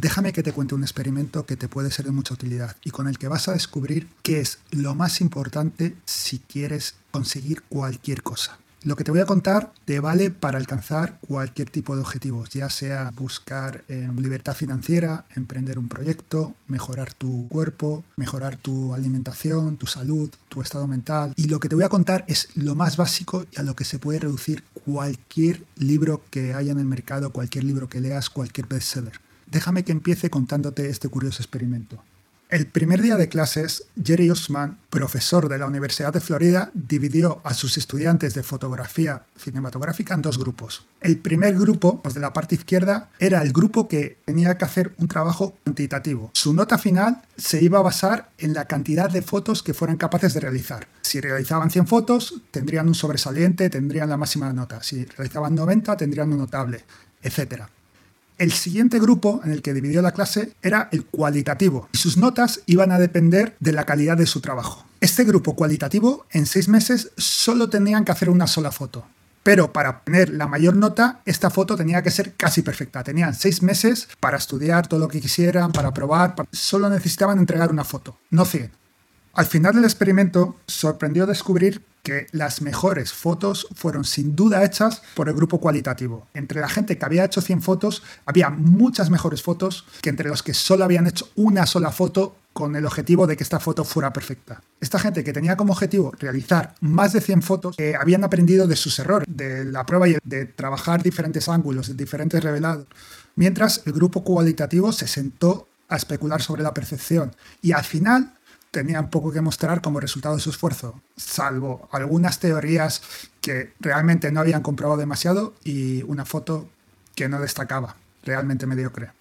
déjame que te cuente un experimento que te puede ser de mucha utilidad y con el que vas a descubrir qué es lo más importante si quieres conseguir cualquier cosa. Lo que te voy a contar te vale para alcanzar cualquier tipo de objetivos, ya sea buscar eh, libertad financiera, emprender un proyecto, mejorar tu cuerpo, mejorar tu alimentación, tu salud, tu estado mental. Y lo que te voy a contar es lo más básico y a lo que se puede reducir cualquier libro que haya en el mercado, cualquier libro que leas, cualquier bestseller. Déjame que empiece contándote este curioso experimento. El primer día de clases, Jerry Usman, profesor de la Universidad de Florida, dividió a sus estudiantes de fotografía cinematográfica en dos grupos. El primer grupo, los de la parte izquierda, era el grupo que tenía que hacer un trabajo cuantitativo. Su nota final se iba a basar en la cantidad de fotos que fueran capaces de realizar. Si realizaban 100 fotos, tendrían un sobresaliente, tendrían la máxima nota. Si realizaban 90, tendrían un notable, etc. El siguiente grupo en el que dividió la clase era el cualitativo y sus notas iban a depender de la calidad de su trabajo. Este grupo cualitativo en seis meses solo tenían que hacer una sola foto. Pero para obtener la mayor nota, esta foto tenía que ser casi perfecta. Tenían seis meses para estudiar todo lo que quisieran, para probar. Solo necesitaban entregar una foto, no 100. Al final del experimento, sorprendió descubrir que las mejores fotos fueron sin duda hechas por el grupo cualitativo. Entre la gente que había hecho 100 fotos, había muchas mejores fotos que entre los que solo habían hecho una sola foto con el objetivo de que esta foto fuera perfecta. Esta gente que tenía como objetivo realizar más de 100 fotos, eh, habían aprendido de sus errores, de la prueba y de trabajar diferentes ángulos, diferentes revelados. Mientras el grupo cualitativo se sentó a especular sobre la percepción y al final tenían poco que mostrar como resultado de su esfuerzo, salvo algunas teorías que realmente no habían comprobado demasiado y una foto que no destacaba, realmente mediocre.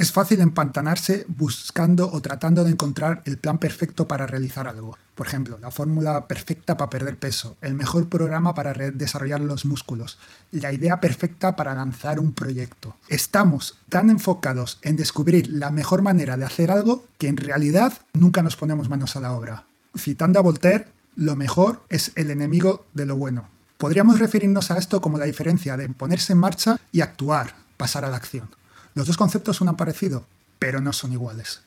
Es fácil empantanarse buscando o tratando de encontrar el plan perfecto para realizar algo. Por ejemplo, la fórmula perfecta para perder peso, el mejor programa para desarrollar los músculos, la idea perfecta para lanzar un proyecto. Estamos tan enfocados en descubrir la mejor manera de hacer algo que en realidad nunca nos ponemos manos a la obra. Citando a Voltaire, lo mejor es el enemigo de lo bueno. Podríamos referirnos a esto como la diferencia de ponerse en marcha y actuar, pasar a la acción. Los dos conceptos son parecido, pero no son iguales.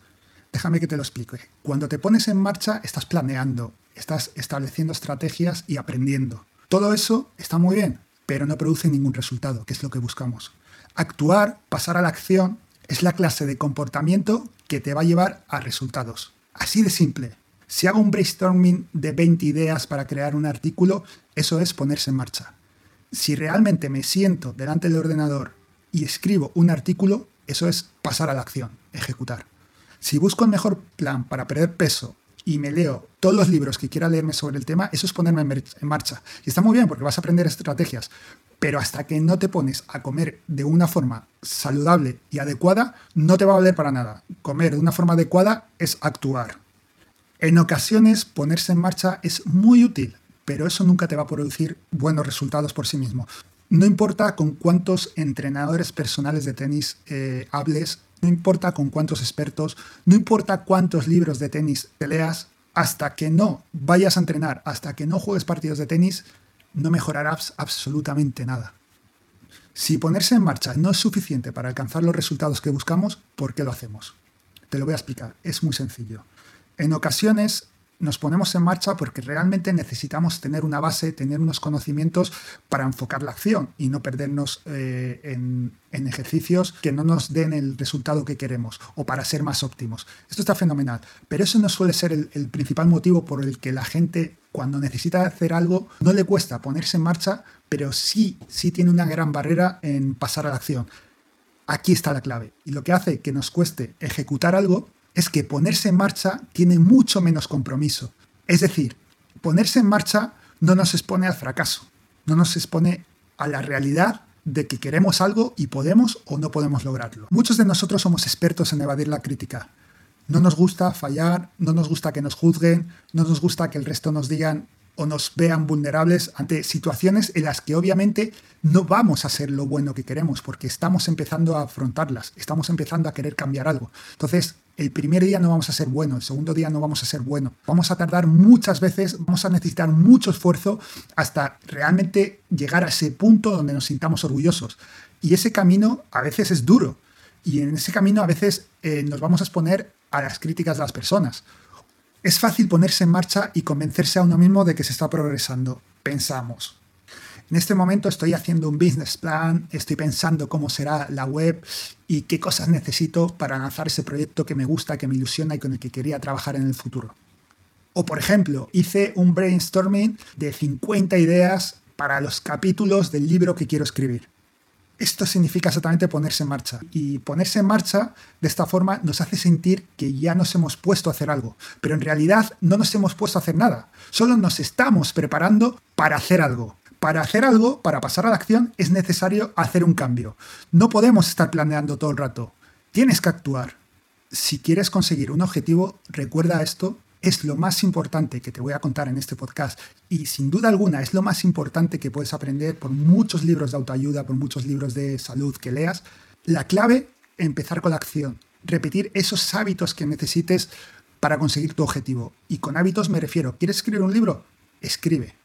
Déjame que te lo explique. Cuando te pones en marcha, estás planeando, estás estableciendo estrategias y aprendiendo. Todo eso está muy bien, pero no produce ningún resultado, que es lo que buscamos. Actuar, pasar a la acción, es la clase de comportamiento que te va a llevar a resultados. Así de simple. Si hago un brainstorming de 20 ideas para crear un artículo, eso es ponerse en marcha. Si realmente me siento delante del ordenador y escribo un artículo, eso es pasar a la acción, ejecutar. Si busco el mejor plan para perder peso y me leo todos los libros que quiera leerme sobre el tema, eso es ponerme en marcha. Y está muy bien porque vas a aprender estrategias, pero hasta que no te pones a comer de una forma saludable y adecuada, no te va a valer para nada. Comer de una forma adecuada es actuar. En ocasiones ponerse en marcha es muy útil, pero eso nunca te va a producir buenos resultados por sí mismo. No importa con cuántos entrenadores personales de tenis eh, hables, no importa con cuántos expertos, no importa cuántos libros de tenis te leas, hasta que no vayas a entrenar, hasta que no juegues partidos de tenis, no mejorarás absolutamente nada. Si ponerse en marcha no es suficiente para alcanzar los resultados que buscamos, ¿por qué lo hacemos? Te lo voy a explicar, es muy sencillo. En ocasiones nos ponemos en marcha porque realmente necesitamos tener una base, tener unos conocimientos para enfocar la acción y no perdernos eh, en, ejercicios que no nos den el resultado que queremos o para ser más óptimos. Esto está fenomenal, pero eso no suele ser el, el principal motivo por el que la gente cuando necesita hacer algo no le cuesta ponerse en marcha, pero sí, sí tiene una gran barrera en pasar a la acción. Aquí está la clave. Y lo que hace que nos cueste ejecutar algo es que ponerse en marcha tiene mucho menos compromiso. Es decir, ponerse en marcha no nos expone al fracaso, no nos expone a la realidad de que queremos algo y podemos o no podemos lograrlo. Muchos de nosotros somos expertos en evadir la crítica. No nos gusta fallar, no nos gusta que nos juzguen, no nos gusta que el resto nos digan o nos vean vulnerables ante situaciones en las que obviamente no vamos a ser lo bueno que queremos porque estamos empezando a afrontarlas, estamos empezando a querer cambiar algo. Entonces, el primer día no vamos a ser bueno, el segundo día no vamos a ser bueno. Vamos a tardar muchas veces, vamos a necesitar mucho esfuerzo hasta realmente llegar a ese punto donde nos sintamos orgullosos. Y ese camino a veces es duro. Y en ese camino a veces eh, nos vamos a exponer a las críticas de las personas. Es fácil ponerse en marcha y convencerse a uno mismo de que se está progresando. Pensamos. En este momento estoy haciendo un business plan, estoy pensando cómo será la web y qué cosas necesito para lanzar ese proyecto que me gusta, que me ilusiona y con el que quería trabajar en el futuro. O por ejemplo, hice un brainstorming de 50 ideas para los capítulos del libro que quiero escribir. Esto significa exactamente ponerse en marcha. Y ponerse en marcha de esta forma nos hace sentir que ya nos hemos puesto a hacer algo. Pero en realidad no nos hemos puesto a hacer nada. Solo nos estamos preparando para hacer algo. Para hacer algo, para pasar a la acción, es necesario hacer un cambio. No podemos estar planeando todo el rato. Tienes que actuar. Si quieres conseguir un objetivo, recuerda esto es lo más importante que te voy a contar en este podcast y sin duda alguna es lo más importante que puedes aprender por muchos libros de autoayuda, por muchos libros de salud que leas. La clave, empezar con la acción, repetir esos hábitos que necesites para conseguir tu objetivo. Y con hábitos me refiero, ¿quieres escribir un libro? Escribe.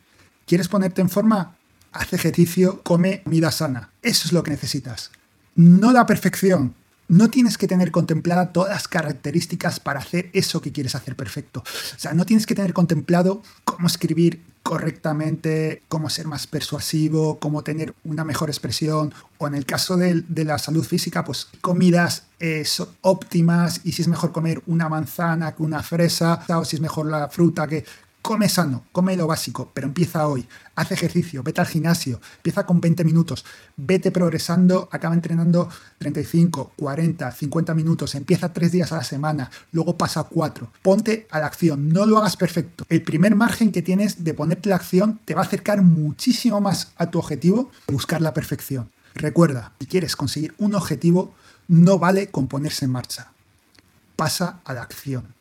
¿Quieres ponerte en forma? Haz ejercicio, come comida sana. Eso es lo que necesitas. No la perfección, no tienes que tener contemplada todas las características para hacer eso que quieres hacer perfecto. O sea, no tienes que tener contemplado cómo escribir correctamente, cómo ser más persuasivo, cómo tener una mejor expresión, o en el caso de, la salud física, pues comidas eh, óptimas y si es mejor comer una manzana que una fresa, o si es mejor la fruta que come sano, come lo básico, pero empieza hoy, haz ejercicio, vete al gimnasio, empieza con 20 minutos, vete progresando, acaba entrenando 35, 40, 50 minutos, empieza tres días a la semana, luego pasa cuatro, ponte a la acción, no lo hagas perfecto. El primer margen que tienes de ponerte la acción te va a acercar muchísimo más a tu objetivo, buscar la perfección. Recuerda, si quieres conseguir un objetivo, no vale con ponerse en marcha. Pasa a la acción.